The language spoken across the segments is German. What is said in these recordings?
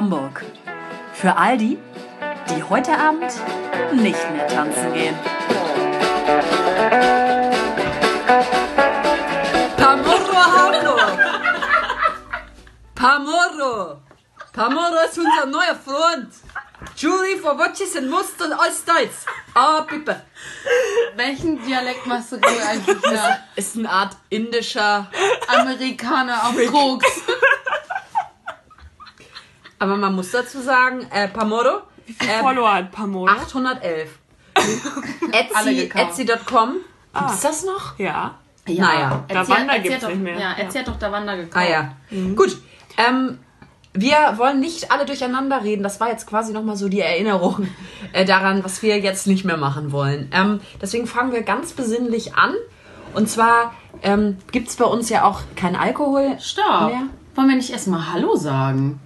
Hamburg. Für all die, die heute Abend nicht mehr tanzen gehen. Pamorro Hamburg! Pamorro! Pamorro ist unser neuer Freund! Jury for Watches and Must und all Styles. Ah, Pippe. Welchen Dialekt machst du eigentlich nach? Ist eine Art indischer. Amerikaner auf Koks. Aber man muss dazu sagen, äh, Pamorro. Wie viele Ähm, Follower hat Pamela? 811. Alle Etsy. Etsy.com. Gibt's das noch? Ja. Naja. Da Wanda gibt's hat doch, nicht mehr. Ja, Etsy hat doch da Wander gekauft. Ah ja. Gut. Ähm, wir wollen nicht alle durcheinander reden. Das war jetzt quasi nochmal so die Erinnerung äh, daran, was wir jetzt nicht mehr machen wollen. Ähm, deswegen fangen wir ganz besinnlich an. Und zwar ähm, gibt es bei uns ja auch kein Alkohol Stopp. mehr. Wollen wir nicht erstmal Hallo sagen?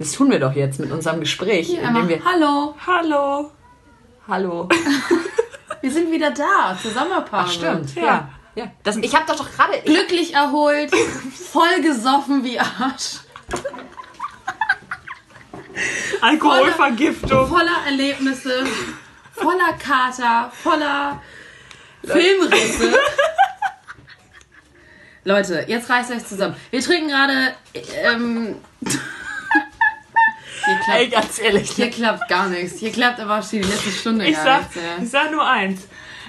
Das tun wir doch jetzt mit unserem Gespräch, Hier indem wir. Hallo. Hallo. Hallo. Wir sind wieder da zur Sommerpause. Ach, stimmt. Ja. Ja. ja. Das, ich habe doch doch gerade. ich- Glücklich erholt, voll gesoffen wie Arsch, Alkoholvergiftung. voller Erlebnisse, voller Kater, voller Filmrisse. Leute, jetzt reißt euch zusammen. Wir trinken gerade. Ähm, hier, Ey, klappt, ganz ehrlich. hier klappt gar nichts. Hier klappt aber schon die letzte Stunde Ich gar sag, nichts. Ja. ich sag nur eins.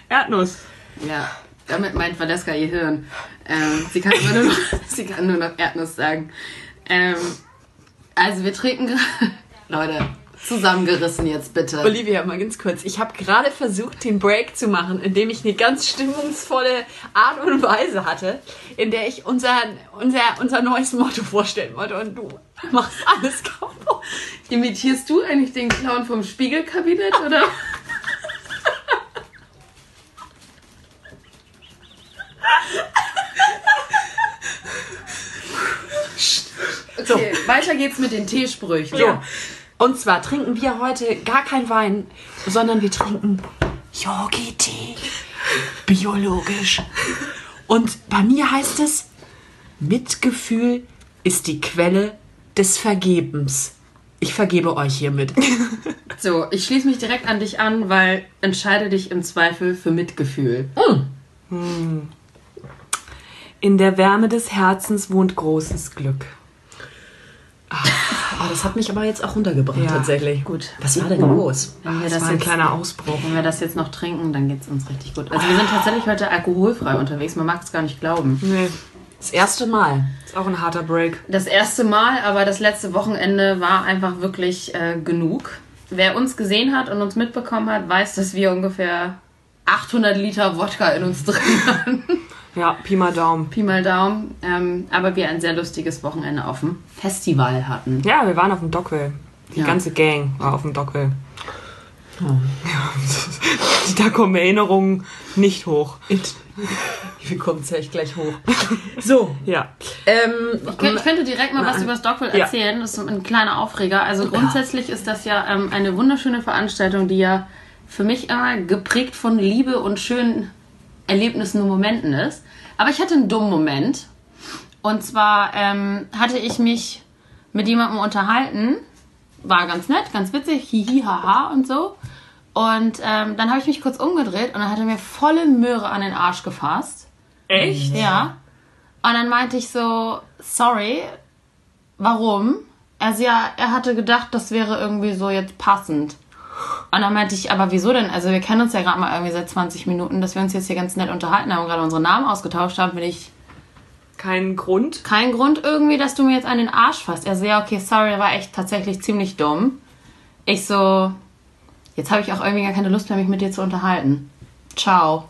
Erdnuss. Ja, damit meint Valeska ihr Hirn. Ähm, sie, kann nur noch, sie kann nur noch Erdnuss sagen. Ähm, also wir trinken gerade... Leute, zusammengerissen jetzt bitte. Olivia, mal ganz kurz. Ich habe gerade versucht, den Break zu machen, indem ich eine ganz stimmungsvolle Art und Weise hatte, in der ich unser, unser, unser neues Motto vorstellen wollte. Und du machst alles kaputt. Imitierst du eigentlich den Clown vom Spiegelkabinett, oder? Okay, weiter geht's mit den Teesprüchen. So. Und zwar trinken wir heute gar kein Wein, sondern wir trinken Yogi-Tee. Biologisch. Und bei mir heißt es, Mitgefühl ist die Quelle des Vergebens. Ich vergebe euch hiermit. So, ich schließe mich direkt an dich an, weil entscheide dich im Zweifel für Mitgefühl. In der Wärme des Herzens wohnt großes Glück. Oh, das hat mich aber jetzt auch runtergebracht, Ja. tatsächlich. Gut. Was war denn los? Wenn wir Das das war ein jetzt kleiner Ausbruch. Wenn wir das jetzt noch trinken, dann geht's uns richtig gut. Also wir sind tatsächlich heute alkoholfrei unterwegs. Man mag es gar nicht glauben. Nee, Das erste Mal. ist auch ein harter Break. Das erste Mal, aber das letzte Wochenende war einfach wirklich äh, genug. Wer uns gesehen hat und uns mitbekommen hat, weiß, dass wir ungefähr 800 Liter Wodka in uns drin haben. Ja, Pi mal Daumen. Pi mal Daumen. Ähm, aber wir ein sehr lustiges Wochenende auf dem Festival hatten. Ja, wir waren auf dem Dockwell. Die Ja. ganze Gang war auf dem Dockwell. Ja. Da kommen Erinnerungen nicht hoch. Wir kommen es echt gleich hoch. So. Ja. Ähm, Ich könnte, ich könnte direkt mal was über das Ja. erzählen. Das ist ein kleiner Aufreger. Also grundsätzlich ist das ja ähm, eine wunderschöne Veranstaltung, die ja für mich immer geprägt von Liebe und schönen Erlebnissen und Momenten ist. Aber ich hatte einen dummen Moment. Und zwar ähm, hatte ich mich mit jemandem unterhalten. War ganz nett, ganz witzig, hihi, haha und so. Und ähm, dann habe ich mich kurz umgedreht und dann hat er mir volle Möhre an den Arsch gefasst. Echt? Ja. Und dann meinte ich so, sorry, warum? Also ja, er hatte gedacht, das wäre irgendwie so jetzt passend. Und dann meinte ich, aber wieso denn? Also wir kennen uns ja gerade mal irgendwie seit 20 Minuten, dass wir uns jetzt hier ganz nett unterhalten haben und gerade unsere Namen ausgetauscht haben, finde ich Kein Grund. kein Grund irgendwie, dass du mir jetzt an den Arsch fasst. Er so, ja, okay, sorry, war echt tatsächlich ziemlich dumm. Ich so, jetzt habe ich auch irgendwie gar keine Lust mehr, mich mit dir zu unterhalten. Ciao.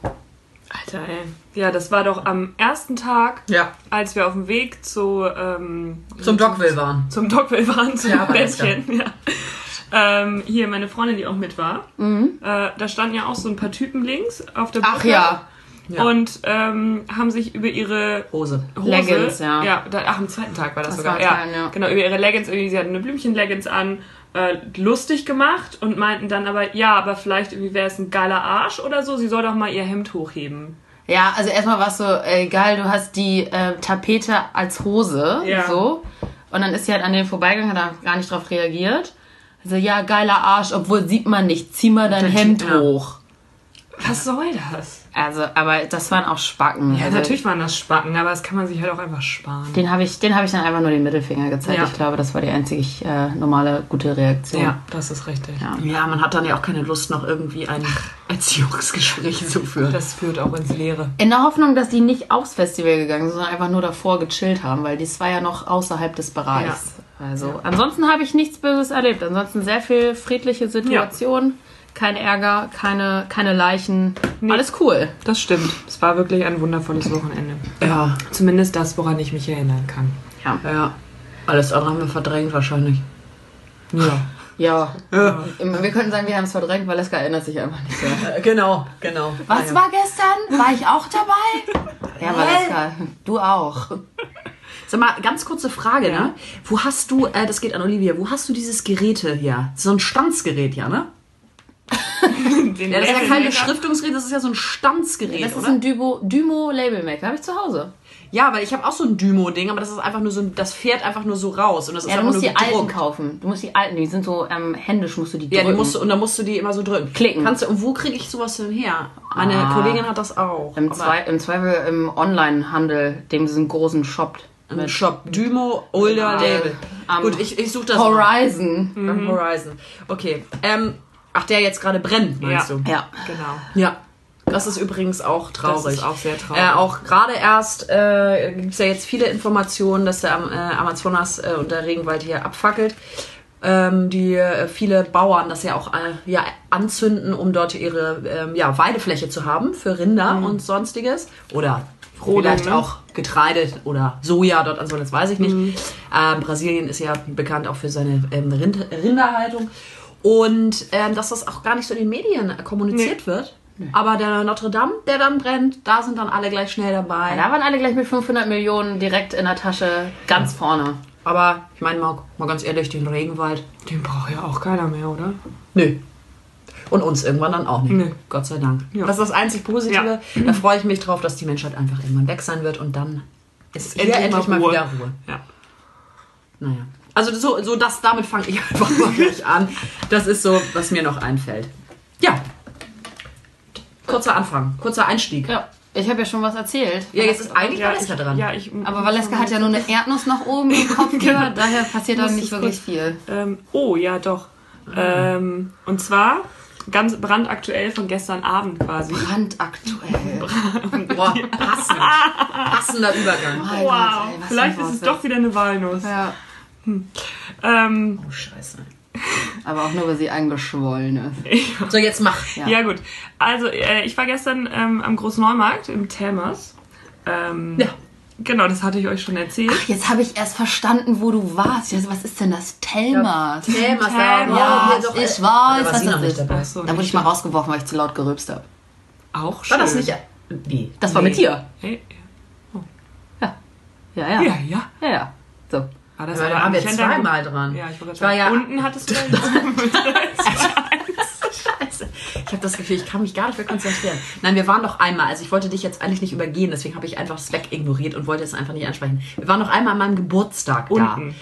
Alter, ey. Ja, das war doch am ersten Tag, ja, als wir auf dem Weg zu, ähm, zum Dockville waren. zum Dockwell waren, zum Ja, Bettchen. Ja. Ähm, hier meine Freundin, die auch mit war. Äh, da standen ja auch so ein paar Typen links auf der Ach Brücke. ja. Ja. Und ähm, haben sich über ihre Hose. Hose, Leggings, ja. ja da, ach, am zweiten Tag war das, Das sogar. war ja, Teilen, ja. Genau, über ihre Leggings, irgendwie, sie hatten eine Blümchen-Leggings an, äh, lustig gemacht und meinten dann aber, ja, aber vielleicht irgendwie wäre es ein geiler Arsch oder so, sie soll doch mal ihr Hemd hochheben. Ja, also erstmal war es so, ey, geil, du hast die äh, Tapete als Hose, Ja. so. Und dann ist sie halt an dem vorbeigegangen, hat da gar nicht drauf reagiert. Also, ja, geiler Arsch, obwohl sieht man nicht. Zieh mal dein Hemd hoch. Was soll das? Also, aber das waren auch Spacken. Ja, also, natürlich waren das Spacken, aber das kann man sich halt auch einfach sparen. Den habe ich, den habe ich dann einfach nur den Mittelfinger gezeigt. Ja. Ich glaube, das war die einzige äh, normale gute Reaktion. Ja, das ist richtig. Ja. Ja, man hat dann ja auch keine Lust, noch irgendwie ein Erziehungsgespräch zu führen. Das führt auch ins Leere. In der Hoffnung, dass die nicht aufs Festival gegangen sind, sondern einfach nur davor gechillt haben, weil dies war ja noch außerhalb des Bereichs. Also ansonsten habe ich nichts Böses erlebt. Ansonsten sehr viel friedliche Situation, kein Ärger, keine, keine Leichen. Alles cool. Das stimmt. Es war wirklich ein wundervolles Wochenende. Ja, Zumindest das, woran ich mich erinnern kann. Ja. ja. Alles andere haben wir verdrängt wahrscheinlich. Ja. Ja. Wir könnten sagen, wir haben es verdrängt, weil Leska erinnert sich einfach nicht mehr. Äh, genau, genau. Was ja. war gestern? War ich auch dabei? Ja, Valeska, du auch. Sag mal, ganz kurze Frage, Ja. ne? Wo hast du, äh, das geht an Olivia, wo hast du dieses Geräte hier? So ein Stanzgerät, ja, ne? Ja, das ist ja kein Beschriftungsgerät, das ist ja so ein Stanzgerät, Das ist oder? ein Dymo, Dymo Label Maker, habe ich zu Hause. ja, weil ich habe auch so ein Dymo-Ding, aber das ist einfach nur so das fährt einfach nur so raus und das ist Ja, du musst die alten gedruckt. kaufen. Du musst die alten, die sind so ähm, händisch, musst du die Ja, drücken. die musst du, und dann musst du die immer so drücken. Klicken. Kannst du, und wo kriege ich sowas denn her? Meine Ah. Kollegin hat das auch. Im, Zwei, Im Zweifel im Online-Handel, dem diesen großen Shop. Im Shop Dymo Older Äh, Label. am Gut, ich, ich suche das. Horizon. Am Horizon. Okay. Ähm, ach, der jetzt gerade brennt, meinst Ja. du? Ja. Genau. Ja. Das ist übrigens auch traurig. Das ist auch sehr traurig. Äh, auch gerade erst äh, gibt es ja jetzt viele Informationen, dass der äh, Amazonas äh, und der Regenwald hier abfackelt. Ähm, die äh, viele Bauern das ja auch äh, ja, anzünden, um dort ihre ähm, ja, Weidefläche zu haben für Rinder und sonstiges. Oder vielleicht auch Getreide oder Soja dort anzubauen, das weiß ich nicht. Ähm, Brasilien ist ja bekannt auch für seine ähm, Rind Rinderhaltung. Und ähm, dass das auch gar nicht so in den Medien äh, kommuniziert wird. Aber der Notre Dame, der dann brennt, da sind dann alle gleich schnell dabei. Da waren alle gleich mit 500 Millionen direkt in der Tasche ganz vorne. Aber ich meine mal, mal ganz ehrlich, den Regenwald, Den braucht ja auch keiner mehr, oder? nö. Und uns irgendwann dann auch nicht. Nö. Gott sei Dank. Ja. Das ist das einzig Positive. Da freue ich mich drauf, dass die Menschheit einfach irgendwann weg sein wird und dann ist hier endlich, mal, wieder Ruhe. Ja. Naja. Also so, so das, damit fange ich einfach mal gleich an. Das ist so, was mir noch einfällt. Ja. Kurzer Anfang, kurzer Einstieg. Ja. Ich habe ja schon was erzählt. Ja, jetzt ist eigentlich ja, Valeska ich, dran. Ja, ich, Aber Valeska hat ja nur eine Erdnuss nach oben im Kopf gehört, daher passiert dann nicht wirklich kurz- viel. Ähm, oh, ja, doch. Ähm, und zwar ganz brandaktuell von gestern Abend quasi. Brandaktuell. Boah, passend. Passender Übergang. Wow, Gott, ey, vielleicht ist es doch wieder eine Walnuss. Ja. Ähm, Oh, scheiße. Aber auch nur, weil sie angeschwollen ist. So, jetzt mach. Ja. ja. gut. Also, äh, ich war gestern ähm, am Großneumarkt im Thermas. Ähm, Ja. Genau, das hatte ich euch schon erzählt. Jetzt habe ich erst verstanden, wo du warst. Also, was ist denn das? Telmas. Ja, doch, ich äh, weiß, da war was sie noch das nicht ist. dabei. Ach so, Da wurde ich mal rausgeworfen, weil ich zu laut gerülpst habe. Auch schön. War das nicht? Nee. Das war Nee. mit dir. Hey, Ja, ja. ja, Ja, ja. ja. ja. So. War das Aber da aber waren wir zweimal dran. Ja, ich Ich war gerade ja- unten hattest du Scheiße. Ich habe das Gefühl, ich kann mich gar nicht mehr konzentrieren. Nein, wir waren doch einmal. Also ich wollte dich jetzt eigentlich nicht übergehen, deswegen habe ich einfach das wegignoriert und wollte es einfach nicht ansprechen. Wir waren noch einmal an meinem Geburtstag unten.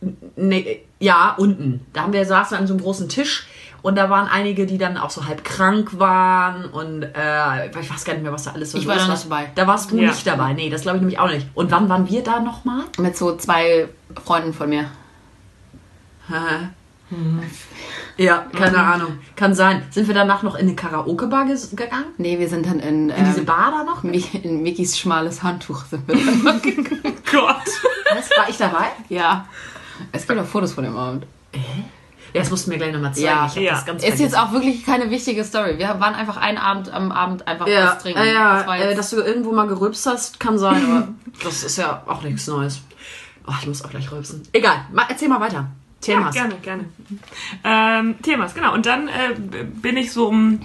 da. Nee, ja, unten. Da haben wir saßen an so einem großen Tisch und da waren einige, die dann auch so halb krank waren und äh, ich weiß gar nicht mehr, was da alles so Ich war da nicht dabei. Da warst du Ja. nicht dabei. Nee, das glaube ich nämlich auch nicht. Und wann waren wir da nochmal? Mit so zwei Freunden von mir. Ja, keine Ahnung. Kann sein. Sind wir danach noch in eine Karaoke-Bar gegangen? Nee, wir sind dann in, In diese ähm, Bar da noch? Mi- in Mickys schmales Handtuch sind wir dann noch gegangen. Gott. Was? War ich dabei? Ja. Es gibt auch Fotos von dem Abend. Ja, das musst du mir gleich nochmal zeigen. Ja. ich hab Ja. das ganz Ist jetzt vergessen. auch wirklich keine wichtige Story. Wir waren einfach einen Abend am Abend einfach Ja, was trinken. ja, ja Das äh, jetzt- dass du irgendwo mal gerülpst hast, kann sein, aber das ist ja auch nichts Neues. Oh, ich muss auch gleich rülpsen. Egal, mal, erzähl mal weiter. Ja, Themas. gerne, gerne. Ähm, Themas, genau. Und dann äh, bin ich so um,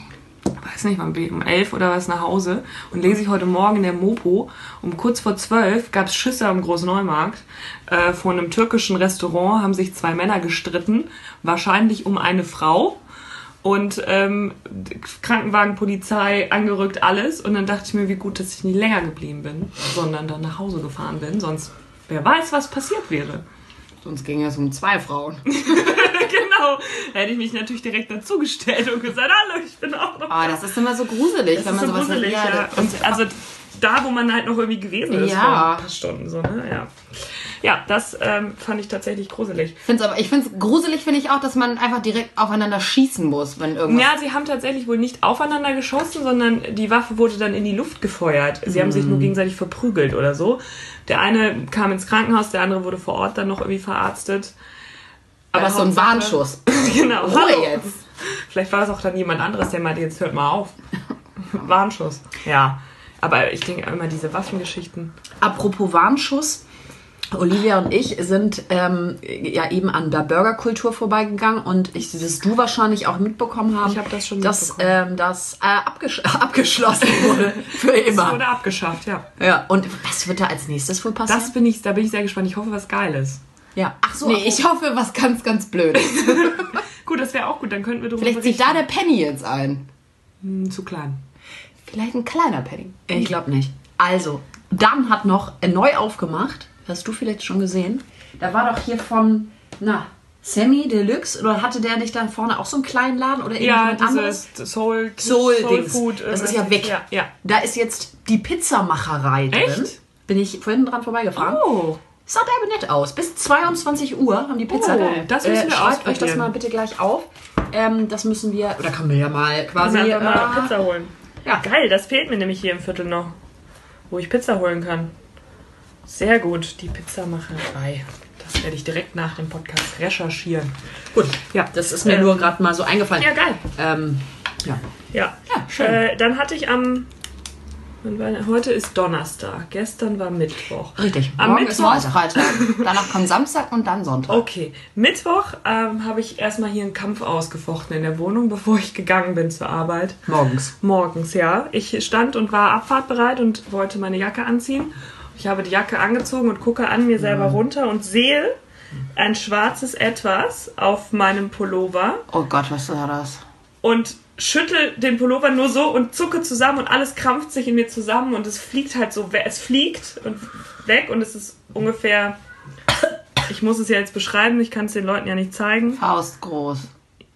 weiß nicht, wann bin ich, um elf oder was nach Hause und lese ich heute Morgen in der Mopo, um kurz vor zwölf gab es Schüsse am Großneumarkt. Äh, vor einem türkischen Restaurant haben sich zwei Männer gestritten, wahrscheinlich um eine Frau. Und ähm, Krankenwagen, Polizei, angerückt, alles. Und dann dachte ich mir, wie gut, dass ich nicht länger geblieben bin, sondern dann nach Hause gefahren bin. Sonst, wer weiß, was passiert wäre. Sonst ging es um zwei Frauen. genau. Da hätte ich mich natürlich direkt dazugestellt und gesagt, hallo, ich bin auch noch. Aber das ist immer so gruselig, wenn das man ist so sowas gruselig, ja, ja. Und also da, wo man halt noch irgendwie gewesen ist Ja. vor ein paar Stunden. So, ne? ja. ja, das ähm, fand ich tatsächlich gruselig. Find's aber, ich finde es gruselig, finde ich auch, dass man einfach direkt aufeinander schießen muss, wenn irgendwas. Ja, sie haben tatsächlich wohl nicht aufeinander geschossen, sondern die Waffe wurde dann in die Luft gefeuert. Sie haben sich nur gegenseitig verprügelt oder so. Der eine kam ins Krankenhaus, der andere wurde vor Ort dann noch irgendwie verarztet. Aber das so ein Warnschuss. Genau. Ruhe Hallo. jetzt. Vielleicht war das auch dann jemand anderes, der meinte, jetzt hört mal auf. Warnschuss. Ja. Aber ich denke immer, diese Waffengeschichten. Apropos Warnschuss. Olivia und ich sind ähm, ja eben an der Burgerkultur vorbeigegangen und ich, das du wahrscheinlich auch mitbekommen haben, Ich hab das schon dass ähm, das äh, abgesch abgeschlossen wurde für Es immer. wurde abgeschafft, ja. Ja. Und was wird da als nächstes wohl passieren? Das bin ich, da bin ich sehr gespannt. Ich hoffe, was Geiles. Ja. Ach so. Nee, ich hoffe, was ganz, ganz Blödes. Gut, das wäre auch gut, dann könnten wir darüber Vielleicht zieht da der Penny jetzt ein. Hm, Zu klein. Vielleicht ein kleiner Penny. Ich glaube nicht. Also, dann hat noch äh, neu aufgemacht, hast du vielleicht schon gesehen. Da war doch hier von, na, Sammy Deluxe, oder hatte der nicht da vorne auch so einen kleinen Laden oder Ja, irgendwas anderes? dieses Soul, Soul, Dings. Food. Das ist ja weg. Ja, ja. Da ist jetzt die Pizzamacherei drin. Echt? Bin ich vorhin dran vorbeigefahren. Oh, Sah derbe nett aus. Bis 22 Uhr haben die Pizza. Oh, das müssen wir Schreibt euch das mal bitte gleich auf. Ähm, das müssen wir, oder können wir ja mal quasi. einfach mal äh, Pizza holen. ja. Geil, das fehlt mir nämlich hier im Viertel noch. Wo ich Pizza holen kann. Sehr gut, die Pizzamacherei. Das werde ich direkt nach dem Podcast recherchieren. Gut, Ja, das ist mir Ähm, nur gerade mal so eingefallen. Ja, geil. Ähm, ja. Ja. Ja, schön. Äh, dann hatte ich am. Heute ist Donnerstag. Gestern war Mittwoch. Richtig. Am Morgen ist Mittwoch. neues Freitag. Danach kommt Samstag und dann Sonntag. Okay, Mittwoch ähm, habe ich erstmal hier einen Kampf ausgefochten in der Wohnung, bevor ich gegangen bin zur Arbeit. Morgens. Morgens, ja. Ich stand und war abfahrtbereit und wollte meine Jacke anziehen. Ich habe die Jacke angezogen und gucke an mir selber runter und sehe ein schwarzes Etwas auf meinem Pullover Oh Gott, was war das? Und schüttel den Pullover nur so und zucke zusammen und alles krampft sich in mir zusammen und es fliegt halt so, es fliegt und weg und es ist ungefähr, ich muss es ja jetzt beschreiben, ich kann es den Leuten ja nicht zeigen. Faust groß.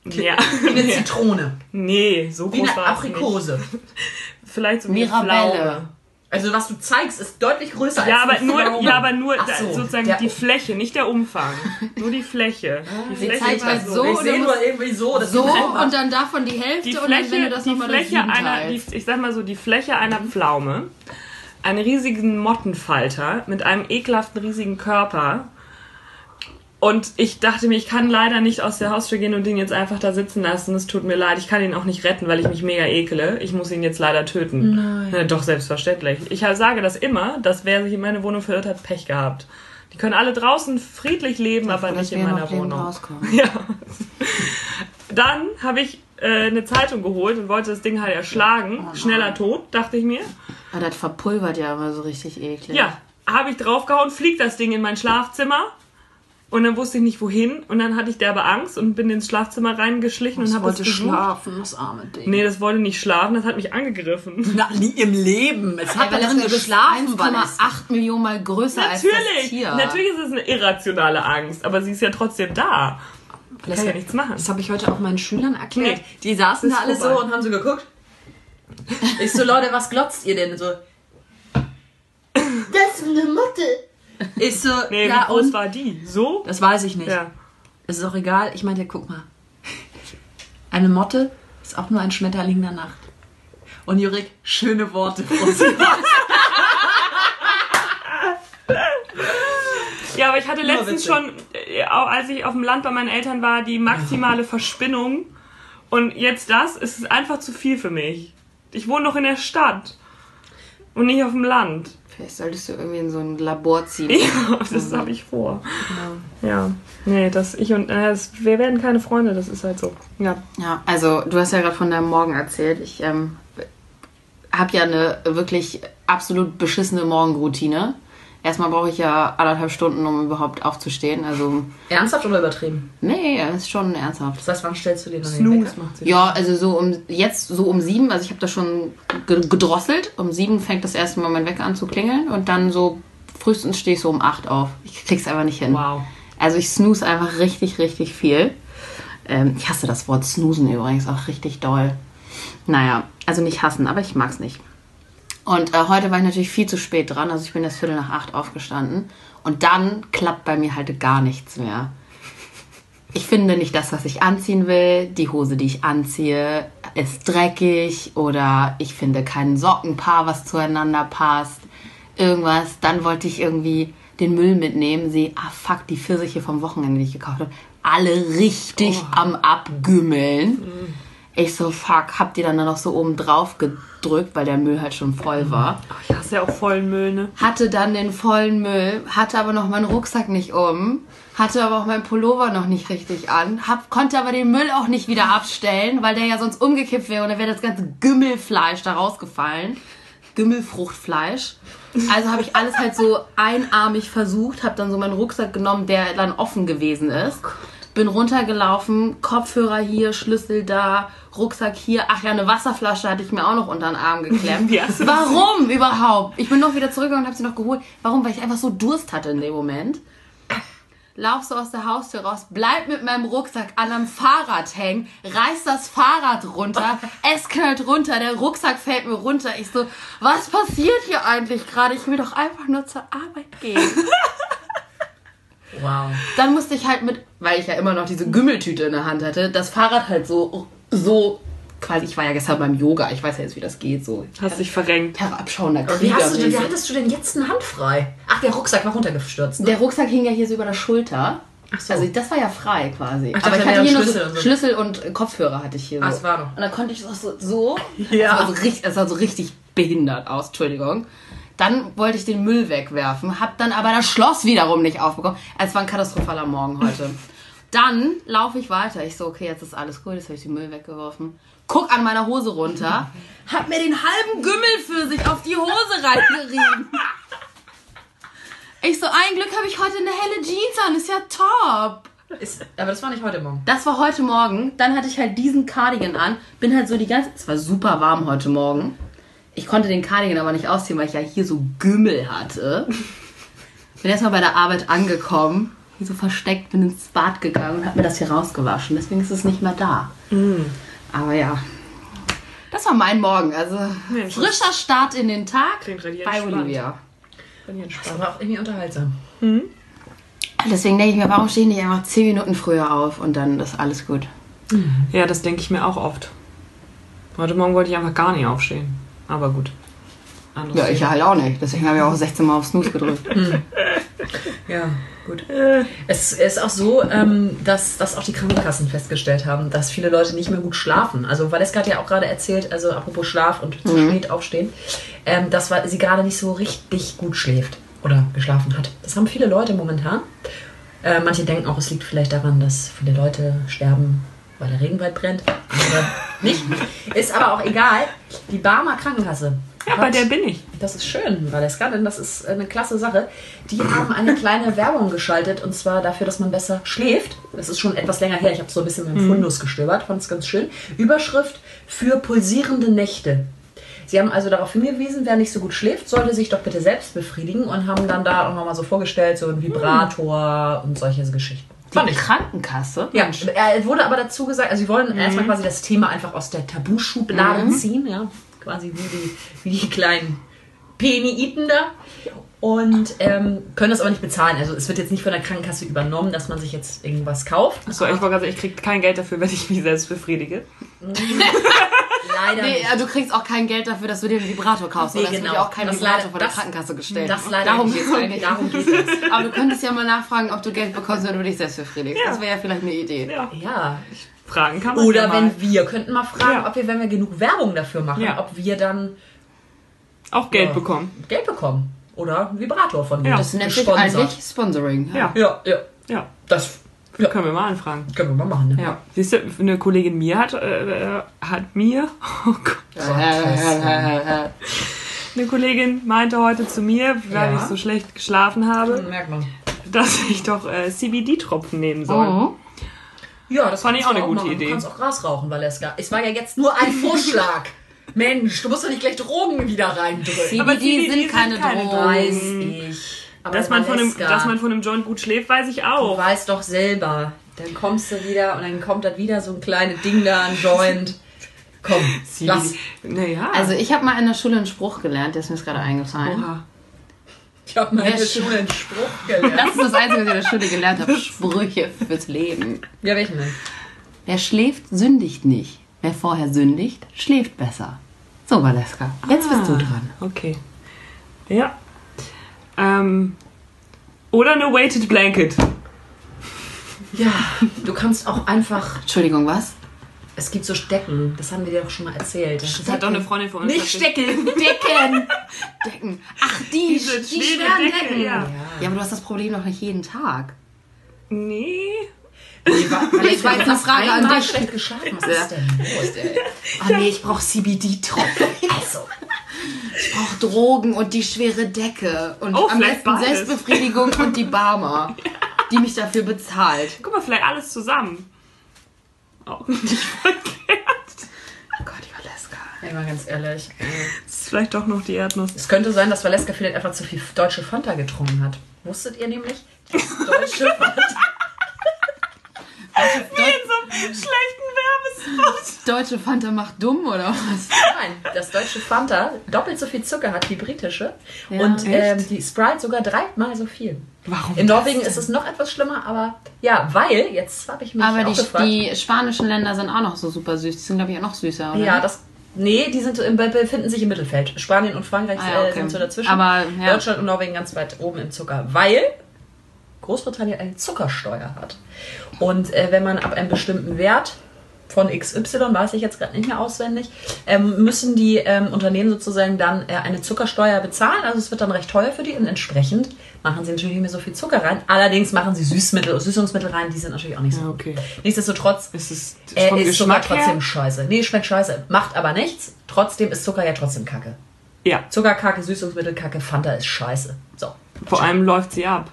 Ja. Wie eine Zitrone. Nee, so Wie groß eine war es nicht. Aprikose. Vielleicht so wie eine Mirabelle. Pflaume. Also was du zeigst, ist deutlich größer Ja, als aber nur, Pflaume. ja, aber nur so, sozusagen die Fläche, nicht der Umfang. Nur die Fläche. Die Sie Fläche zeigt war halt so, Ich sehe nur irgendwie so. Das so und dann davon die Hälfte die und dann wenn Fläche, du das die Fläche einer, die, ich sag mal so, die Fläche einer Pflaume, einen riesigen Mottenfalter mit einem ekelhaften riesigen Körper. Und ich dachte mir, ich kann leider nicht aus der Haustür gehen und den jetzt einfach da sitzen lassen. Es tut mir leid. Ich kann ihn auch nicht retten, weil ich mich mega ekele. Ich muss ihn jetzt leider töten. Nein. Ja, doch, selbstverständlich. Ich sage das immer, dass wer sich in meine Wohnung verirrt hat, Pech gehabt. Die können alle draußen friedlich leben, aber nicht in meiner Wohnung. Ja. Dann habe ich äh, eine Zeitung geholt und wollte das Ding halt erschlagen. Schneller Tod, dachte ich mir. Ah, das verpulvert ja aber so richtig eklig. Ja, habe ich draufgehauen, fliegt das Ding in mein Schlafzimmer. Und dann wusste ich nicht wohin. Und dann hatte ich derbe Angst und bin ins Schlafzimmer reingeschlichen und Das habe es wollte gesucht. schlafen, das arme Ding. Nee, das wollte nicht schlafen, das hat mich angegriffen. Na, nie im Leben. Es hat Weil drin ist geschlafen, weil es... 1,8 Millionen Mal größer als das Natürlich, Tier. natürlich ist es eine irrationale Angst, aber sie ist ja trotzdem da. Ich kann ja nichts machen. Das habe ich heute auch meinen Schülern erklärt. Nee, die saßen da alle vorbei. so und haben so geguckt. Ich so, Leute, was glotzt ihr denn? So. Das ist eine Motte. Ich so, Nee, ja wie groß und? war die? So? Das weiß ich nicht. Ja. Es ist auch egal. Ich meinte, guck mal. Eine Motte ist auch nur ein Schmetterling der Nacht. Und Jurik, schöne Worte. Ja, aber ich hatte letztens witzig. schon, äh, als ich auf dem Land bei meinen Eltern war, die maximale Verspinnung. Und jetzt das, es ist einfach zu viel für mich. Ich wohne doch in der Stadt. Und nicht auf dem Land. Vielleicht solltest du irgendwie in so ein Labor ziehen. Ja, das habe ich vor. Ja. Nee, das ich und äh, das, wir werden keine Freunde, das ist halt so. Ja. Ja, also du hast ja gerade von deinem Morgen erzählt. Ich ähm, habe ja eine wirklich absolut beschissene Morgenroutine. Erstmal brauche ich ja anderthalb Stunden, um überhaupt aufzustehen. Also, Ernsthaft oder übertrieben? nee, ist schon ernsthaft. Das heißt, wann stellst du dir dann den Snooze Wecker? macht sie. Ja, also so um jetzt so um sieben, also ich habe das schon ge- gedrosselt. Um sieben fängt das erste Mal mein Wecker an zu klingeln und dann so frühestens stehe ich so um acht auf. Ich krieg's einfach nicht hin. Wow. Also ich snooze einfach richtig, richtig viel. Ähm, ich hasse das Wort snoosen übrigens auch richtig doll. Naja, also nicht hassen, aber ich mag's nicht. Und äh, heute war ich natürlich viel zu spät dran. Also ich bin erst Viertel nach acht aufgestanden. Und dann klappt bei mir halt gar nichts mehr. Ich finde nicht das, was ich anziehen will. Die Hose, die ich anziehe, ist dreckig. Oder ich finde kein Sockenpaar, was zueinander passt. Irgendwas. Dann wollte ich irgendwie den Müll mitnehmen. Sehe, ah fuck, die Pfirsiche vom Wochenende, die ich gekauft habe. Alle richtig am Abgümmeln. Ich so, fuck, hab die dann noch so oben drauf gedrückt, weil der Müll halt schon voll war. Ich hasse ja auch vollen Müll, ne? Hatte dann den vollen Müll, hatte aber noch meinen Rucksack nicht um, hatte aber auch meinen Pullover noch nicht richtig an, hab, konnte aber den Müll auch nicht wieder abstellen, weil der ja sonst umgekippt wäre und dann wäre das ganze Gümmelfleisch da rausgefallen. Gümmelfruchtfleisch. Also habe ich alles halt so einarmig versucht, habe dann so meinen Rucksack genommen, der dann offen gewesen ist. Bin runtergelaufen, Kopfhörer hier, Schlüssel da, Rucksack hier. Ach ja, eine Wasserflasche hatte ich mir auch noch unter den Arm geklemmt. Das Warum überhaupt? Ich bin noch wieder zurückgegangen und habe sie noch geholt. Warum? Weil ich einfach so Durst hatte in dem Moment. Lauf so aus der Haustür raus, bleib mit meinem Rucksack an einem Fahrrad hängen, reiß das Fahrrad runter, es knallt runter, der Rucksack fällt mir runter. Ich so, was passiert hier eigentlich gerade? Ich will doch einfach nur zur Arbeit gehen. Wow. Dann musste ich halt mit, weil ich ja immer noch diese Gümmeltüte in der Hand hatte, das Fahrrad halt so, so, quasi, ich war ja gestern beim Yoga, ich weiß ja jetzt, wie das geht, so. Hast dich verrenkt. Herabschauender Wie, Krieger. hast du denn, wie hattest du denn jetzt eine Hand frei? Ach, der Rucksack war runtergestürzt. Ne? Der Rucksack hing ja hier so über der Schulter. Ach so. Also das war ja frei quasi. Ach, Aber ich hatte der hier nur Schlüssel so. Schlüssel und Kopfhörer hatte ich hier so. Ah, es war noch. Und dann konnte ich das so, so. Ja. Das sah so richtig, das sah so richtig behindert aus, Entschuldigung. Dann wollte ich den Müll wegwerfen, hab dann aber das Schloss wiederum nicht aufbekommen. Also Es war ein katastrophaler Morgen heute. Dann laufe ich weiter. Ich so, okay, jetzt ist alles gut, jetzt habe ich den Müll weggeworfen. Guck an meiner Hose runter, hab mir den halben Gümmel für sich auf die Hose reingerieben. Ich so, ein Glück habe ich heute eine helle Jeans an, ist ja top. Ist, aber das war nicht heute Morgen. Das war heute Morgen. Dann hatte ich halt diesen Cardigan an. Bin halt so die ganze. Es war super warm heute Morgen. Ich konnte den Cardigan aber nicht ausziehen, weil ich ja hier so Gümmel hatte. Bin erstmal bei der Arbeit angekommen, hier so versteckt, bin ins Bad gegangen und hab mir das hier rausgewaschen. Deswegen ist es nicht mehr da. Aber ja. Das war mein Morgen. Also Mensch, frischer Start in den Tag bei entspannt. Olivia. Das war auch irgendwie unterhaltsam. Deswegen denke ich mir, warum stehe ich nicht einfach 10 Minuten früher auf und dann ist alles gut. Ja, das denke ich mir auch oft. Heute Morgen wollte ich einfach gar nicht aufstehen. Aber gut. Anderes Ja, ich halt auch nicht. Deswegen habe ich auch 16 Mal auf Snooze gedrückt. Ja, gut. Es ist auch so, ähm, dass, dass auch die Krankenkassen festgestellt haben, dass viele Leute nicht mehr gut schlafen. Also Valeska hat ja auch gerade erzählt, also apropos Schlaf und zu spät aufstehen, ähm, dass sie gerade nicht so richtig gut schläft oder geschlafen hat. Das haben viele Leute momentan. Äh, manche denken auch, es liegt vielleicht daran, dass viele Leute sterben, weil der Regenwald brennt. Andere nicht. Ist aber auch egal. Die Barmer Krankenkasse. Ja, bei der bin ich. Das ist schön, Valeska, denn das ist eine klasse Sache. Die haben eine kleine Werbung geschaltet und zwar dafür, dass man besser schläft. Das ist schon etwas länger her. Ich habe so ein bisschen mit dem Fundus gestöbert, fand es ganz schön. Überschrift für pulsierende Nächte. Sie haben also darauf hingewiesen, wer nicht so gut schläft, sollte sich doch bitte selbst befriedigen und haben dann da auch nochmal so vorgestellt, so ein Vibrator und solche Geschichten. Fand Die ich. Krankenkasse? Ja, er wurde aber dazu gesagt, also sie wollen erstmal quasi das Thema einfach aus der Tabuschublade ziehen, ja, quasi wie die, wie die kleinen Peniiten da und ähm, können das aber nicht bezahlen. Also es wird jetzt nicht von der Krankenkasse übernommen, dass man sich jetzt irgendwas kauft. So, ich wollte gerade sagen, ich kriege kein Geld dafür, wenn ich mich selbst befriedige. Leider Nee, nicht. äh, du kriegst auch kein Geld dafür, dass du dir einen Vibrator kaufst. Nee, oder es wird genau. ja auch kein Das Vibrator leider- von der das- Krankenkasse gestellt. Das leider Darum geht's eigentlich. Darum geht es. Aber du könntest ja mal nachfragen, ob du Geld bekommst, wenn du dich selbst befriedigst. Ja. Das wäre ja vielleicht eine Idee. Ja, Ja. fragen kann man Oder ja mal. wenn wir könnten mal fragen, Ja. ob wir, wenn wir genug Werbung dafür machen, Ja. ob wir dann auch Geld Ja. bekommen. Geld bekommen. Oder einen Vibrator von Ja. dir. Das nennt sich eigentlich Sponsoring. Ja, Ja, ja. ja. Das Ja. Können wir mal anfragen. können wir mal machen. Ne? Ja. Siehst du, eine Kollegin mir hat, äh, hat mir, oh Gott, eine Kollegin meinte heute zu mir, weil Ja. ich so schlecht geschlafen habe, Merkt man. dass ich doch äh, CBD-Tropfen nehmen soll. Oh. Ja, das Fand ich auch eine gute machen. Idee. Du kannst auch Gras rauchen, Valeska. Es war ja jetzt nur ein Vorschlag. Mensch, du musst doch nicht gleich Drogen wieder reindrücken. Aber CBD sind CBD keine sind keine Drogen. Weiß ich. Aber Dass man, von einem, dass man von einem Joint gut schläft, weiß ich du auch. weißt doch selber. Dann kommst du wieder und dann kommt das wieder so ein kleines Ding da, ein Joint. Komm, lass. Naja. Also ich habe mal in der Schule einen Spruch gelernt, der ist mir gerade eingefallen. Oha. Ich habe mal in der sch- Schule einen Spruch gelernt. Das ist das Einzige, was ich in der Schule gelernt habe. Sprüche fürs Leben. Ja, welchen denn? Wer schläft, sündigt nicht. Wer vorher sündigt, schläft besser. So, Valeska, jetzt bist du dran. Okay. Ja. Ähm, oder eine weighted blanket. Ja, du kannst auch einfach. Entschuldigung, was? Es gibt so Stecken, das haben wir dir doch schon mal erzählt. Das hat doch eine Freundin von uns. Nicht Stecken! Decken! Decken. Ach, die, Diese die schwere schweren Decke, Decken. ja. Ja, aber du hast das Problem doch nicht jeden Tag. Nee. Vielleicht war jetzt eine Frage an dich. schlecht geschlafen. Was ist denn los, ey? Ah nee, ich brauch CBD-Tropfen. Also. Ich brauche Drogen und die schwere Decke. Und Oh, am besten beides. Selbstbefriedigung und die Barmer, die mich dafür bezahlt. Guck mal, vielleicht alles zusammen. Auch nicht verkehrt. Oh Gott, die Valeska. Ey, mal ganz ehrlich. Das ist vielleicht doch noch die Erdnuss. Es könnte sein, dass Valeska vielleicht einfach zu viel deutsche Fanta getrunken hat. Wusstet ihr nämlich? dass deutsche Fanta. In so einem schlechten Werbespot. Deutsche Fanta macht dumm, oder was? Nein, das deutsche Fanta doppelt so viel Zucker hat wie britische. Ja, und ähm, die Sprite sogar dreimal so viel. Warum? In Norwegen ist es noch etwas schlimmer, aber ja, weil, jetzt habe ich mich Aber auch die, gefragt. die spanischen Länder sind auch noch so super süß. Die sind, glaube ich, auch noch süßer, oder? ja, das. Nee, die sind im, befinden sich im Mittelfeld. Spanien und Frankreich Ah, äh, okay. sind so dazwischen. Aber, ja. Deutschland und Norwegen ganz weit oben im Zucker. Weil Großbritannien eine Zuckersteuer hat. Und äh, wenn man ab einem bestimmten Wert von XY, weiß ich jetzt gerade nicht mehr auswendig, ähm, müssen die ähm, Unternehmen sozusagen dann äh, eine Zuckersteuer bezahlen. Also es wird dann recht teuer für die und entsprechend machen sie natürlich nicht mehr so viel Zucker rein. Allerdings machen sie Süßmittel, Süßungsmittel rein, die sind natürlich auch nicht so. Ja, okay. Nichtsdestotrotz Es ist er vom ist sogar Geschmack trotzdem her. scheiße. Nee, schmeckt scheiße. Macht aber nichts. Trotzdem ist Zucker ja trotzdem Kacke. Ja, Zuckerkacke, Süßungsmittelkacke, Fanta ist scheiße. So. vor allem läuft sie ab.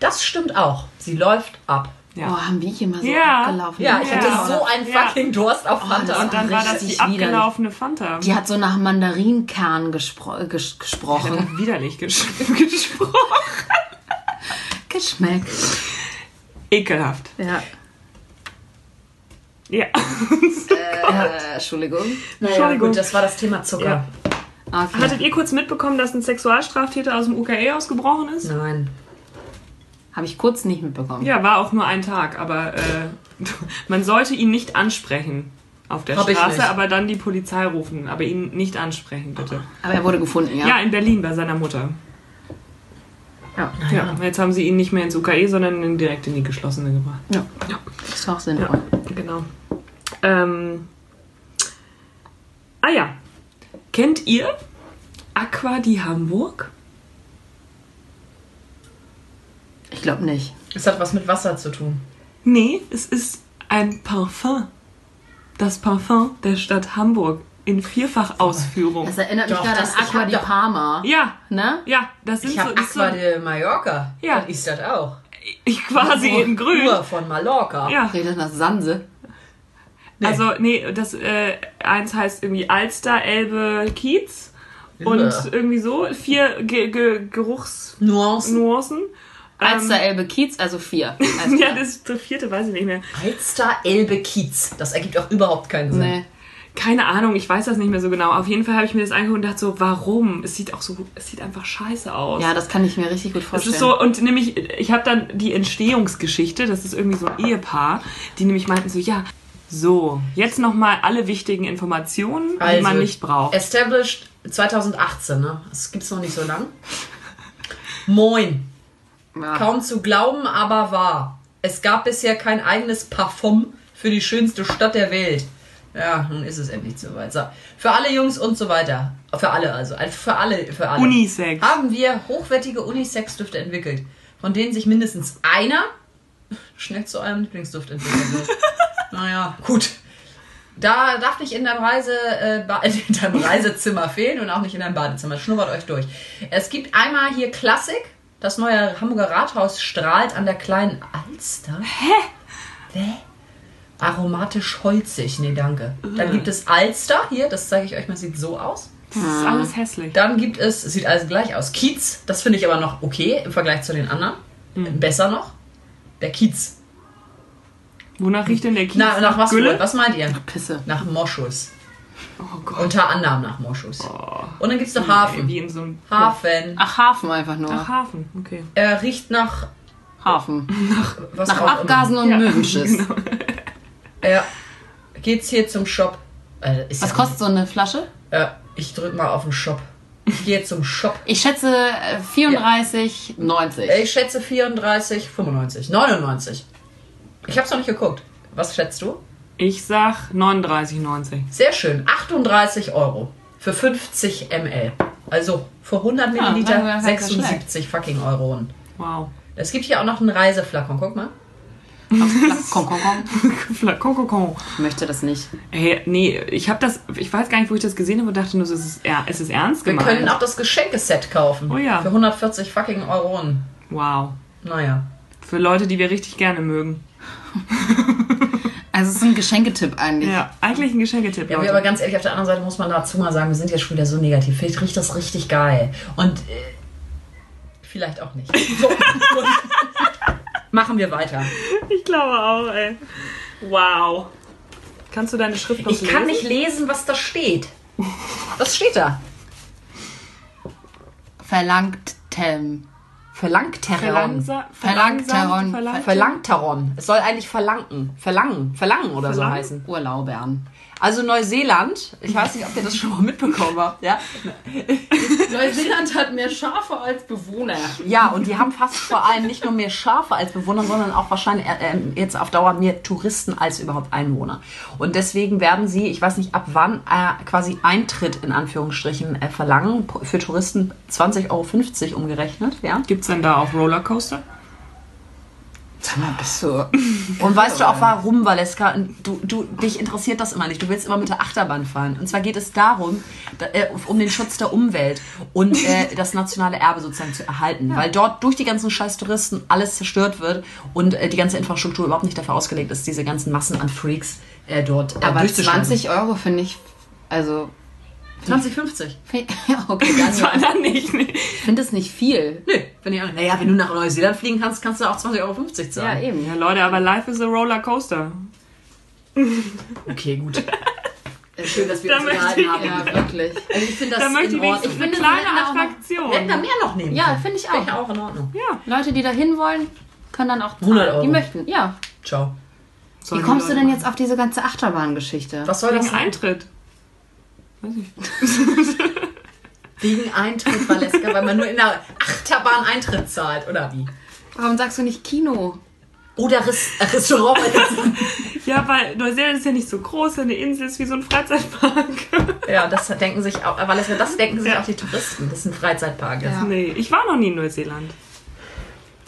Das stimmt auch. Sie läuft ab. Ja. Oh, haben wir hier mal so Ja. abgelaufen. Ja, ich hatte Ja. so einen Ja. fucking Durst auf Fanta. das- Und dann war das die abgelaufene Fanta. Die hat so nach Mandarinkern gespro ges gesprochen. Widerlich ges gesprochen. Geschmeckt. Ekelhaft. Ja. Ja. Äh, Entschuldigung. naja, Entschuldigung. gut, das war das Thema Zucker. Okay. Hattet ihr kurz mitbekommen, dass ein Sexualstraftäter aus dem UKE ausgebrochen ist? Nein. Habe ich kurz nicht mitbekommen. Ja, war auch nur ein Tag, aber äh, man sollte ihn nicht ansprechen auf der Hab ich Straße, aber dann die Polizei rufen, aber ihn nicht ansprechen, bitte. Aber er wurde gefunden, ja? Ja, in Berlin bei seiner Mutter. Ja. Ja, jetzt haben sie ihn nicht mehr ins UKE, sondern direkt in die geschlossene gebracht. ja. Das ist auch sinnvoll. Genau. Ähm, ah ja. Kennt ihr Aqua di Hamburg? Ich glaube nicht. Es hat was mit Wasser zu tun. Nee, es ist ein Parfum. Das Parfum der Stadt Hamburg in Vierfachausführung. Das erinnert mich Doch, gerade an Aqua di Parma. Ja, Ne? ja, das sind Ich so, ist so Aqua de Mallorca. Ja. Dann ist das auch. ich quasi in grün. Nur von Mallorca. Ja, das nach Sanse? also nee, das äh, eins heißt irgendwie Alster, Elbe, Kiez und Ja. irgendwie so vier Ge Ge Geruchsnuancen. Nuancen. Alster, Elbe, Kiez, also vier. Ähm, Ja, das, das vierte weiß ich nicht mehr. Alster, Elbe, Kiez. Das ergibt auch überhaupt keinen Sinn. Nee. Keine Ahnung, ich weiß das nicht mehr so genau. Auf jeden Fall habe ich mir das angeguckt und dachte so, warum? Es sieht auch so, es sieht einfach scheiße aus. Ja, das kann ich mir richtig gut Es vorstellen. ist so, und nämlich, ich habe dann die Entstehungsgeschichte, das ist irgendwie so ein Ehepaar, die nämlich meinten so, ja, so, jetzt nochmal alle wichtigen Informationen, die man nicht braucht. Established 2018, ne? Das gibt's noch nicht so lang. Moin. Ja. Kaum zu glauben, aber wahr. Es gab bisher kein eigenes Parfum für die schönste Stadt der Welt. Ja, nun ist es endlich soweit. So. Für alle Jungs und so weiter. Für alle also. Also Für alle, für alle. Unisex. Haben wir hochwertige Unisex-Düfte entwickelt, von denen sich mindestens einer schnell zu eurem Lieblingsduft entwickeln wird. naja, gut. Da darf nicht in deinem, Reise, äh, in deinem Reisezimmer fehlen und auch nicht in deinem Badezimmer. Schnuppert euch durch. Es gibt einmal hier Klassik. Das neue Hamburger Rathaus strahlt an der kleinen Alster. Hä? Hä? Aromatisch holzig. Nee, danke. Dann gibt es Alster hier. Das zeige ich euch mal. Sieht so aus. Das ist alles hässlich. Dann gibt es, sieht alles gleich aus, Kiez. Das finde ich aber noch okay im Vergleich zu den anderen. Besser noch. Der Kiez. Wonach riecht denn der Kiez? Na, nach was, Gülle? was meint ihr? Pisse. Nach Moschus. Oh Gott. Unter anderem nach Moschus. Und dann gibt es noch Hafen. Wie in so einem Hafen. Ach, Hafen einfach nur. Ach, Hafen. Okay. Er riecht nach Hafen. was Nach Abgasen und Ja, Möwenschiss. Immer. Ja. Geht's hier zum Shop. Äh, ist Was ja- kostet so eine Flasche? Äh, ich drück mal auf den Shop. Ich gehe zum Shop. Ich schätze äh, 34,90. Äh, Ich schätze 34, 95, 99. Ich hab's noch nicht geguckt. Was schätzt du? Ich sag 39,90. Sehr schön. 38 Euro für 50 ml. Also für 100 Ja, Milliliter das ist ja 76 fucking Euro. Wow. Es gibt hier auch noch einen Reiseflakon. Guck mal. Komm, komm, komm. Flakon. Ich möchte das nicht. Hey, nee, ich habe das, ich weiß gar nicht, wo ich das gesehen habe und dachte nur, es ist, er- es ist ernst Wir gemeint. können auch das Geschenkeset kaufen. Oh ja. Für 140 fucking Euro. Wow. Naja. Für Leute, die wir richtig gerne mögen. Also es ist ein Geschenketipp eigentlich. Ja, eigentlich ein Geschenketipp. Ja, aber ganz ehrlich, auf der anderen Seite muss man dazu mal sagen, wir sind ja schon wieder so negativ. Vielleicht riecht das richtig geil. Und äh, vielleicht auch nicht. So. Machen wir weiter. Ich glaube auch, ey. Wow. Kannst du deine Schrift noch Ich kann nicht lesen? lesen, was da steht. Was steht da? Verlangt Tem. Verlangteron. Verlangteron. verlangt- Verlangteron. Es soll eigentlich verlangen. Verlangen. Verlangen oder so heißen. Urlaubern. Also Neuseeland, ich weiß nicht, ob ihr das schon mal mitbekommen habt, ja? Neuseeland hat mehr Schafe als Bewohner. Ja, und die haben fast vor allem nicht nur mehr Schafe als Bewohner, sondern auch wahrscheinlich äh, ähm, jetzt auf Dauer mehr Touristen als überhaupt Einwohner. Und deswegen werden sie, ich weiß nicht ab wann, äh, quasi Eintritt in Anführungsstrichen äh, verlangen. Für Touristen 20,50 Euro umgerechnet, ja. Gibt's denn da auch Rollercoaster? Sag mal, bist du... Und weißt du auch warum, Valeska? Du, du, dich interessiert das immer nicht. Du willst immer mit der Achterbahn fahren. Und zwar geht es darum, da, äh, um den Schutz der Umwelt und äh, das nationale Erbe sozusagen zu erhalten. Weil dort durch die ganzen scheiß Touristen alles zerstört wird und äh, die ganze Infrastruktur überhaupt nicht dafür ausgelegt ist, diese ganzen Massen an Freaks äh, dort äh, Aber durchzuschleppen. 20 Euro finde ich... Also... 2050. Ja, okay, Das war dann, nicht. Nee. ich finde es nicht viel. Nö, wenn ich, naja, wenn du nach Neuseeland fliegen kannst, kannst du auch 20,50 Euro Ja, zahlen. eben. Ja, Leute, aber life is a Rollercoaster. okay, gut. Schön, dass wir Da uns unterhalten ich- haben. Ja, wirklich. Also ich finde das Da möchte in ich Ordnung. Ich eine finde, kleine auch Attraktion. Wir hätten da mehr noch nehmen Ja, finde ich Finde ich auch. auch in Ordnung. Ja. Leute, die da hin wollen, können dann auch 100 zahlen. Euro. Die möchten, ja. Ciao. Wie Sollen die kommst du denn machen. jetzt auf diese ganze Achterbahngeschichte? Was soll das? Eintritt. Weiß ich. Wegen Eintritt, Valeska, weil man nur in der Achterbahn Eintritt zahlt, oder wie? Warum sagst du nicht Kino? Oder Res Restaurant. Ja, weil Neuseeland ist ja nicht so groß, eine Insel ist wie so ein Freizeitpark. ja, das denken sich auch, äh, Valeska, das denken sich Ja. auch die Touristen, dass es ein Freizeitpark ist. Ja. Nee, ich war noch nie in Neuseeland.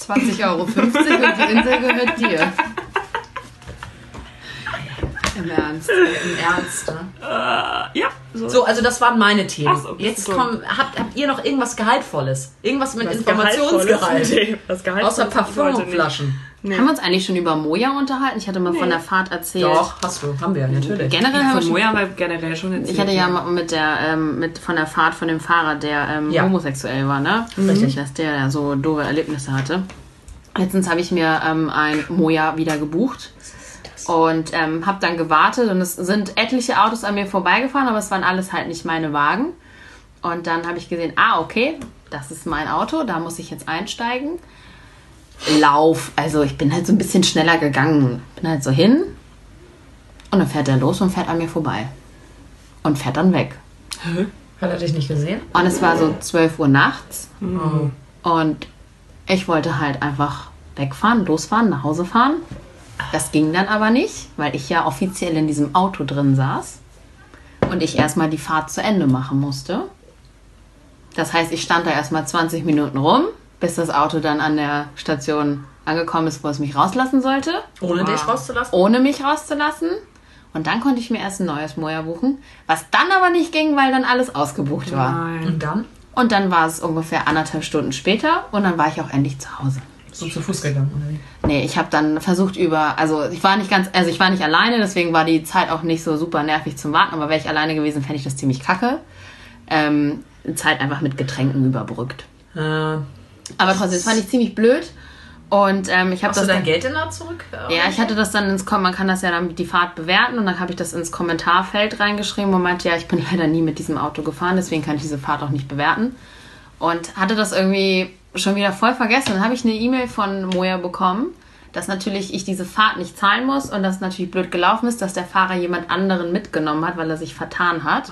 20,50 Euro und die Insel gehört dir. Im Ernst. Im Ernst, ne? Äh, ja, so. So, also das waren meine Themen. Ach so, Jetzt kommt, habt, habt ihr noch irgendwas Gehaltvolles? Irgendwas mit Was Informationsgehalt? Gehaltvolles? Nee, was Gehaltvolles Außer nicht. Parfumflaschen. Haben wir uns eigentlich schon über Moja unterhalten? Ich hatte mal von Nee. der Fahrt erzählt. Doch, hast du, haben wir, natürlich. Generell haben wir Von schon Moja haben wir generell schon erzählt. Ich hatte ja mal mit der, ähm, mit von der Fahrt von dem Fahrer, der ähm, Ja. homosexuell war, ne? Richtig. Dass der ja so doofe Erlebnisse hatte. Letztens habe ich mir ähm, ein Moja wieder gebucht und ähm, habe dann gewartet und es sind etliche Autos an mir vorbeigefahren, aber es waren alles halt nicht meine Wagen. Und dann habe ich gesehen, ah, okay, das ist mein Auto, da muss ich jetzt einsteigen. Lauf, also ich bin halt so ein bisschen schneller gegangen. Bin halt so hin und dann fährt er los und fährt an mir vorbei. Und fährt dann weg. Hat er dich nicht gesehen? Und es war so 12 Uhr nachts. Oh. Und ich wollte halt einfach wegfahren, losfahren, nach Hause fahren. Das ging dann aber nicht, weil ich ja offiziell in diesem Auto drin saß. Und ich erstmal die Fahrt zu Ende machen musste. Das heißt, ich stand da erstmal 20 Minuten rum, bis das Auto dann an der Station angekommen ist, wo es mich rauslassen sollte Ohne dich rauszulassen? ohne mich rauszulassen. Und dann konnte ich mir erst ein neues Moja buchen, was dann aber nicht ging, weil dann alles ausgebucht war. Nein. Und dann? Und dann war es ungefähr anderthalb Stunden später und dann war ich auch endlich zu Hause. So zu Fuß gegangen, oder wie? Nee, ich habe dann versucht über, also ich war nicht ganz, also ich war nicht alleine, deswegen war die Zeit auch nicht so super nervig zum Warten, aber wäre ich alleine gewesen, fände ich das ziemlich kacke. ähm, Zeit einfach mit Getränken überbrückt. Äh, Aber trotzdem, das fand ich ziemlich blöd. Und ähm, ich habe hast du das dein dann, Geld denn da zurück? ja, ich hatte das dann ins Kom man kann das ja dann die Fahrt bewerten und dann habe ich das ins Kommentarfeld reingeschrieben und meinte, ja, ich bin leider nie mit diesem Auto gefahren, deswegen kann ich diese Fahrt auch nicht bewerten. Und hatte das irgendwie schon wieder voll vergessen. Dann habe ich eine E-Mail von Moja bekommen, dass natürlich ich diese Fahrt nicht zahlen muss und dass natürlich blöd gelaufen ist, dass der Fahrer jemand anderen mitgenommen hat, weil er sich vertan hat.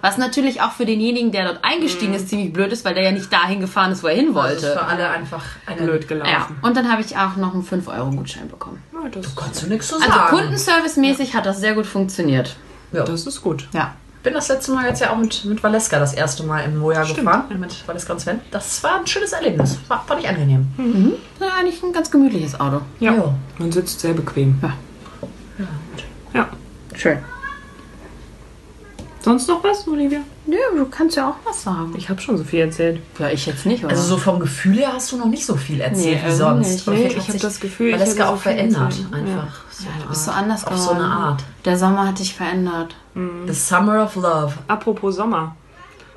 Was natürlich auch für denjenigen, der dort eingestiegen ist, ziemlich blöd ist, weil der ja nicht dahin gefahren ist, wo er hin Das wollte. ist für alle einfach Blöd gelaufen. Ja, und dann habe ich auch noch einen 5-Euro-Gutschein bekommen. Ja, das, Kannst du nichts zu Also sagen. kundenservice-mäßig hat das sehr gut funktioniert. ja. das ist gut. Ja. Bin das letzte Mal jetzt ja auch mit, mit Valeska das erste Mal im Moja gefahren. Mit Valeska und Sven. Das war ein schönes Erlebnis. War, fand ich angenehm. Das ist eigentlich ein ganz gemütliches Auto. Ja. Ja. Man sitzt sehr bequem. Ja. Ja. Schön. Sonst noch was, Olivia? Ja, du kannst ja auch was sagen. Ich habe schon so viel erzählt. Ja, ich jetzt nicht, oder? Also so vom Gefühl her hast du noch nicht so viel erzählt Nee, wie sonst. nicht. Aber Nee, ich hat hab sich das Gefühl, ich Valeska hätte so auch viel verändert. erzählt. Einfach. So du bist so anders Auf geworden. so eine Art. Der Sommer hat dich verändert. The Summer of Love. Apropos Sommer.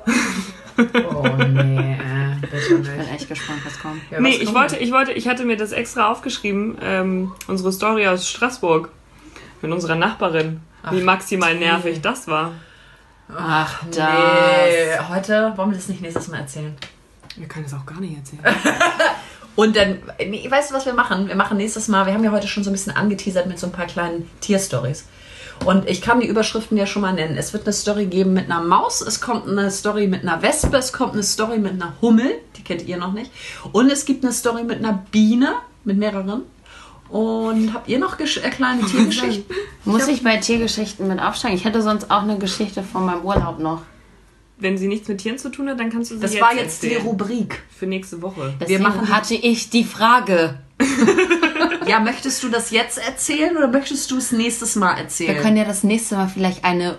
Oh nee, äh, Ich bin echt gespannt, was kommt. Ja, Nee, was ich kommt wollte, denn? ich wollte, ich hatte mir das extra aufgeschrieben, ähm, unsere Story aus Straßburg mit unserer Nachbarin. Wie maximal nervig das war. Ach, das. Nee, heute wollen wir das nicht nächstes Mal erzählen. Wir können das auch gar nicht erzählen. Und dann, nee, weißt du, was wir machen? Wir machen nächstes Mal, wir haben ja heute schon so ein bisschen angeteasert mit so ein paar kleinen Tierstories. Und ich kann die Überschriften ja schon mal nennen. Es wird eine Story geben mit einer Maus, es kommt eine Story mit einer Wespe, es kommt eine Story mit einer Hummel, die kennt ihr noch nicht. Und es gibt eine Story mit einer Biene, mit mehreren. Und habt ihr noch gesch- äh, kleine Tiergeschichten? Muss ich bei Tiergeschichten mit aufsteigen? Ich hätte sonst auch eine Geschichte von meinem Urlaub noch. Wenn sie nichts mit Tieren zu tun hat, dann kannst du sie Das jetzt war jetzt die. Rubrik. für nächste Woche. Deswegen machen- hatte ich die Frage. Ja, möchtest du das jetzt erzählen oder möchtest du es nächstes Mal Wir erzählen? können ja das nächste Mal vielleicht eine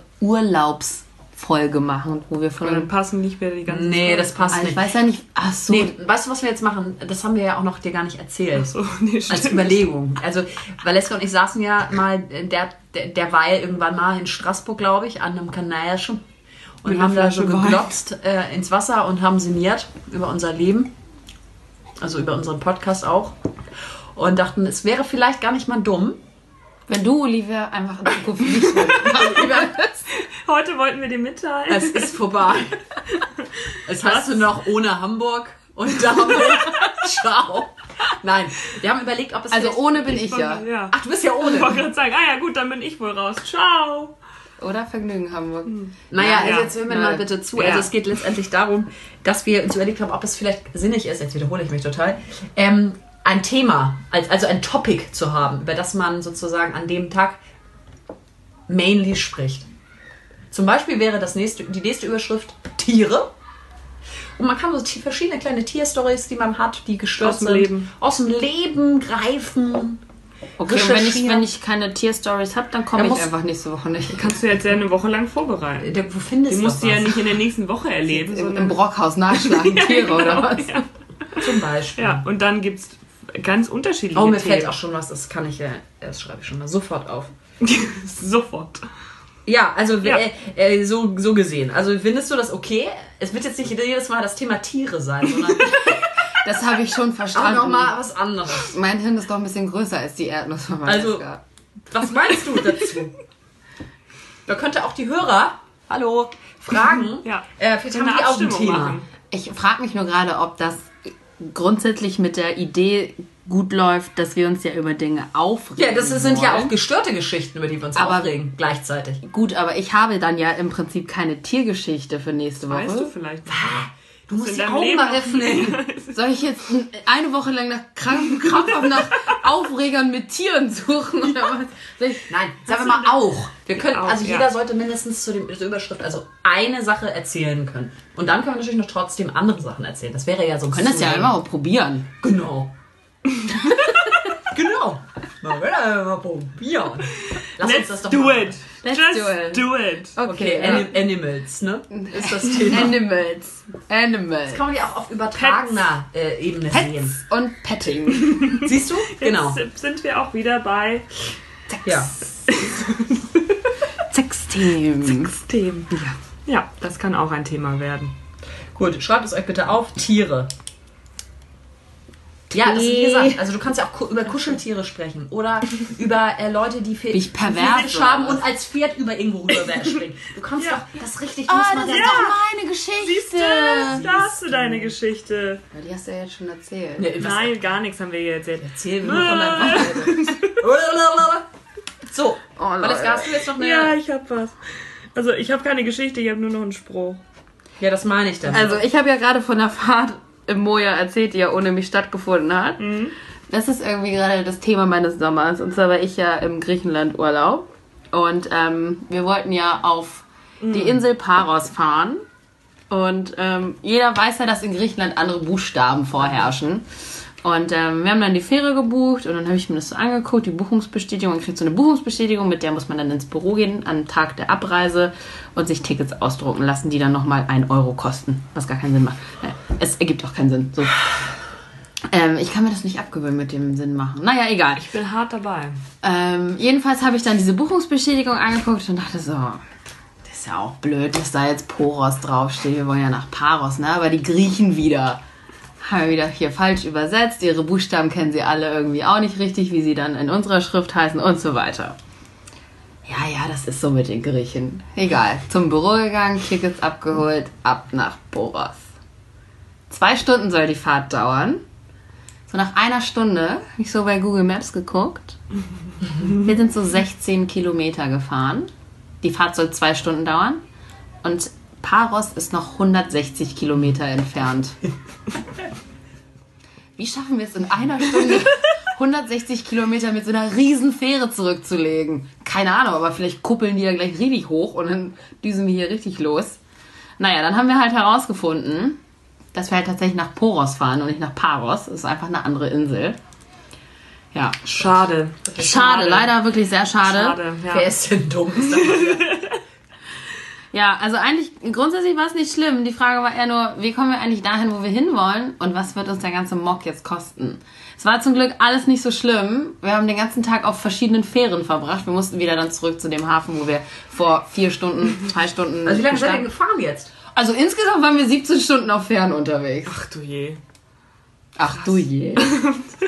Urlaubsfolge machen, wo wir von. Und dann passen nicht mehr die ganzen. nee, das passt ich nicht. weiß ja nicht. Ach so. Nee, weißt du, was wir jetzt machen? Das haben wir ja auch noch dir gar nicht erzählt. So, nee, Als stimmt. Überlegung. Also, Valeska und ich saßen ja mal der, der, derweil irgendwann mal in Straßburg, glaube ich, an einem Kanal schon. Und Mit haben da so Wein. geglotzt äh, ins Wasser und haben sinniert über unser Leben. Also über unseren Podcast auch. Und dachten, es wäre vielleicht gar nicht mal dumm. Wenn du, Olivia, einfach in Zukunft nicht so Heute wollten wir dir mitteilen. Es ist vorbei. Es hast du noch ohne Hamburg und damit ciao. Nein, wir haben überlegt, ob es Also ohne bin ich ja. ja. Ach, du bist ja Ich ohne. wollte gerade sagen, ah ja gut, dann bin ich wohl raus. Ciao. Oder Vergnügen Hamburg. Naja, Ja, also jetzt hören wir mal bitte zu. Ja. Also es geht letztendlich darum, dass wir uns überlegt haben, ob es vielleicht sinnig ist, jetzt wiederhole ich mich total, ähm, ein Thema, als- also ein Topic zu haben, über das man sozusagen an dem Tag mainly spricht. Zum Beispiel wäre das nächste, die nächste Überschrift Tiere. Und man kann so verschiedene kleine Tierstories, die man hat, die gestört Aus dem sind, Leben. aus dem Leben greifen. Okay, und wenn ich, wenn ich keine Tierstories habe, dann komme Ja, ich muss- einfach nächste Woche nicht. Kannst du jetzt ja eine Woche lang vorbereiten. Der- Wo findest Die du musst du ja nicht in der nächsten Woche erleben, Im, sondern Im Brockhaus nachschlagen, Tiere oder was? Ja. Zum Beispiel. ja, und dann gibt es ganz unterschiedliche Oh, mir Themen. fällt auch schon was, das kann ich ja, das schreibe ich schon mal sofort auf. Sofort. Ja, also Ja. Äh, äh, so, so gesehen. Also findest du das okay? Es wird jetzt nicht jedes Mal das Thema Tiere sein, sondern Das habe ich schon auch verstanden. nochmal was anderes. Mein Hirn ist doch ein bisschen größer als die Erdnuss von Also-. Was meinst du dazu? Da könnte auch die Hörer, hallo, fragen. Ja. Äh, vielleicht haben die auch ein Thema. machen. Ich frage mich nur gerade, ob das grundsätzlich mit der Idee gut läuft, dass wir uns ja über Dinge aufregen. Ja, das sind ja wollen. auch gestörte Geschichten, über die wir uns Aber- aufregen, gleichzeitig. Gut, aber ich habe dann ja im Prinzip keine Tiergeschichte für nächste Woche. Weißt du vielleicht? Du musst die Augen mal noch öffnen. Soll ich jetzt eine Woche lang nach kranken krampfhaft nach Aufregern mit Tieren suchen oder was? Soll ich, Nein, sagen wir mal auch. Wir können, Auch, also ja. jeder sollte mindestens zu dem, zur Überschrift also eine Sache erzählen können. Und dann können wir natürlich noch trotzdem andere Sachen erzählen. Das wäre ja so. können das ja immer auch probieren. Genau. genau. Na, wir ja mal probieren. Lass uns Let's das doch do machen. it. Let's Just do it. do it. Okay, ja. Ani- Animals, ne? Ist das Thema. Animals. Animals. Kann man ja auch auf übertragener äh, Ebene sehen. Und Petting. Siehst du? Genau. Jetzt sind wir auch wieder bei Ja. Sexteam. Themen. Ja, das kann auch ein Thema werden. Gut, schreibt es euch bitte auf. Tiere. Ja, das ist wie gesagt, also du kannst ja auch über Kuscheltiere sprechen oder über äh, Leute, die Fe ich pervers haben und als Pferd über irgendwo rüber springen. Du kannst Ja. doch das richtig Ah, muss das ist ja doch meine Geschichte. Da hast du deine Geschichte. Ja, die hast du ja jetzt schon erzählt. Nee, Nein, gar nichts haben wir hier erzählt. erzähl mir nur von deinem Wochenende. so, Oh, Valeska, hast du jetzt noch eine... Ja, ich hab was. Also, ich habe keine Geschichte, ich habe nur noch einen Spruch. Ja, das meine ich dann. Also ich habe ja gerade von der Fahrt im Moja erzählt, die ja ohne mich stattgefunden hat. Das ist irgendwie gerade das Thema meines Sommers. Und zwar war ich ja im Griechenland Urlaub. Und ähm, wir wollten ja auf die Insel Paros fahren. Und ähm, jeder weiß ja, dass in Griechenland andere Buchstaben vorherrschen. Und ähm, wir haben dann die Fähre gebucht und dann habe ich mir das so angeguckt, die Buchungsbestätigung. Man kriegt so eine Buchungsbestätigung, mit der muss man dann ins Büro gehen am Tag der Abreise und sich Tickets ausdrucken lassen, die dann nochmal 1 Euro kosten, was gar keinen Sinn macht. Äh, Es ergibt auch keinen Sinn. So. Ähm, ich kann mir das nicht abgewöhnen mit dem Sinn machen. Naja, egal. Ich bin hart dabei. Ähm, jedenfalls habe ich dann diese Buchungsbestätigung angeguckt und dachte so, das ist ja auch blöd, dass da jetzt Poros draufsteht. Wir wollen ja nach Paros, ne? Aber die Griechen wieder. Haben wir wieder hier falsch übersetzt. Ihre Buchstaben kennen sie alle irgendwie auch nicht richtig, wie sie dann in unserer Schrift heißen und so weiter. Ja, ja, das ist so mit den Griechen. Egal. Zum Büro gegangen, Tickets abgeholt, ab nach Poros. Zwei Stunden soll die Fahrt dauern. So nach einer Stunde habe ich so bei Google Maps geguckt. Wir sind so 16 Kilometer gefahren. Die Fahrt soll zwei Stunden dauern. Und Paros ist noch 160 Kilometer entfernt. Wie schaffen wir es in einer Stunde 160 Kilometer mit so einer riesen Fähre zurückzulegen? Keine Ahnung, aber vielleicht kuppeln die ja gleich richtig hoch und dann düsen wir hier richtig los. Naja, dann haben wir halt herausgefunden, dass wir halt tatsächlich nach Poros fahren und nicht nach Paros. Das ist einfach eine andere Insel. Ja. Schade. Schade, leider wirklich sehr schade. Schade, ja. Wer ist denn dumm? Ja, also eigentlich, grundsätzlich war es nicht schlimm. Die Frage war eher nur, wie kommen wir eigentlich dahin, wo wir hinwollen und was wird uns der ganze Mock jetzt kosten? Es war zum Glück alles nicht so schlimm. Wir haben den ganzen Tag auf verschiedenen Fähren verbracht. Wir mussten wieder dann zurück zu dem Hafen, wo wir vor vier Stunden, zwei Stunden. Also wie lange seid ihr gefahren jetzt? Also insgesamt waren wir 17 Stunden auf Fähren unterwegs. Ach du je. Ach du je.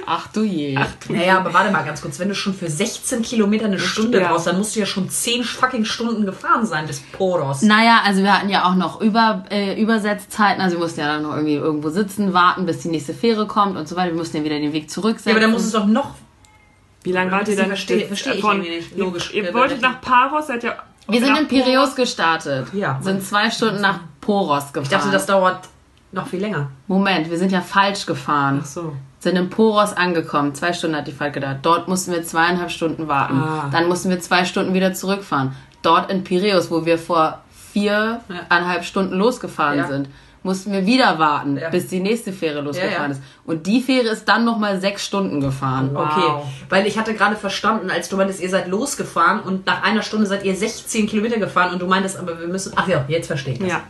Ach du je. Naja, aber warte mal ganz kurz. Wenn du schon für 16 Kilometer eine Stunde Ja. brauchst, dann musst du ja schon 10 fucking Stunden gefahren sein bis Poros. Naja, also wir hatten ja auch noch Über, äh, Übersetzzeiten. Also wir mussten ja dann noch irgendwie irgendwo sitzen, warten, bis die nächste Fähre kommt und so weiter. Wir mussten ja wieder den Weg zurücksetzen. Ja, aber dann muss es doch noch. Wie lange wart ihr dann? verstehe- verstehe ich irgendwie nicht. Logisch. Ihr Äh, wolltet nach Paros, seid ihr. Wir sind in Piräus gestartet. Ja. Sind zwei Stunden nach Poros gefahren. Ich dachte, das dauert noch viel länger. Moment, wir sind ja falsch gefahren. Ach so. Sind in Poros angekommen. Zwei Stunden hat die Fahrt gedauert. Dort mussten wir zweieinhalb Stunden warten. Ah. Dann mussten wir zwei Stunden wieder zurückfahren. Dort in Piräus, wo wir vor viereinhalb Stunden losgefahren Ja. sind, mussten wir wieder warten, Ja. bis die nächste Fähre losgefahren Ja, ja. ist. Und die Fähre ist dann nochmal sechs Stunden gefahren. Wow. Okay, weil ich hatte gerade verstanden, als du meintest, ihr seid losgefahren und nach einer Stunde seid ihr 16 Kilometer gefahren und du meintest, aber wir müssen. Ach ja, jetzt verstehe ich das. Ja.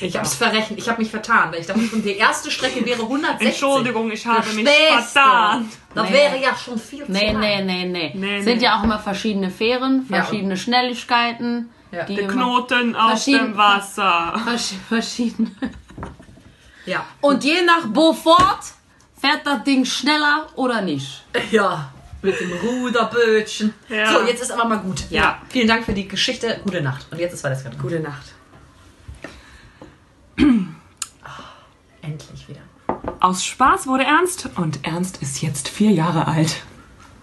Ich hab's verrechnet, ich habe mich vertan, weil ich dachte die erste Strecke wäre 160. Entschuldigung, ich habe mich vertan. Das Nee. wäre ja schon viel zu Nee, nee, nee, nee. Nee, Sind ja auch immer verschiedene Fähren, Ja. verschiedene Schnelligkeiten. Ja. die Knoten Verschieden- dem Wasser. Versch verschiedene. Ja. Und je nach Beaufort fährt das Ding schneller oder nicht. Ja, mit dem Ruderbötchen. Ja. So, jetzt ist aber mal gut. Ja. Vielen Dank für die Geschichte. Gute Nacht. Und jetzt ist gerade gut. Gute Nacht. Endlich wieder. Aus Spaß wurde Ernst und Ernst ist jetzt vier Jahre alt.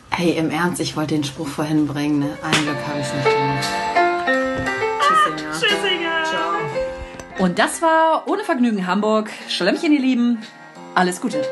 Hey, im Ernst, ich wollte den Spruch vorhin bringen, ne? Ein Glück habe ich es nicht gemacht. Tschüssinger. Ciao. Und das war Ohne Vergnügen Hamburg. Schlemmchen, ihr Lieben. Alles Gute.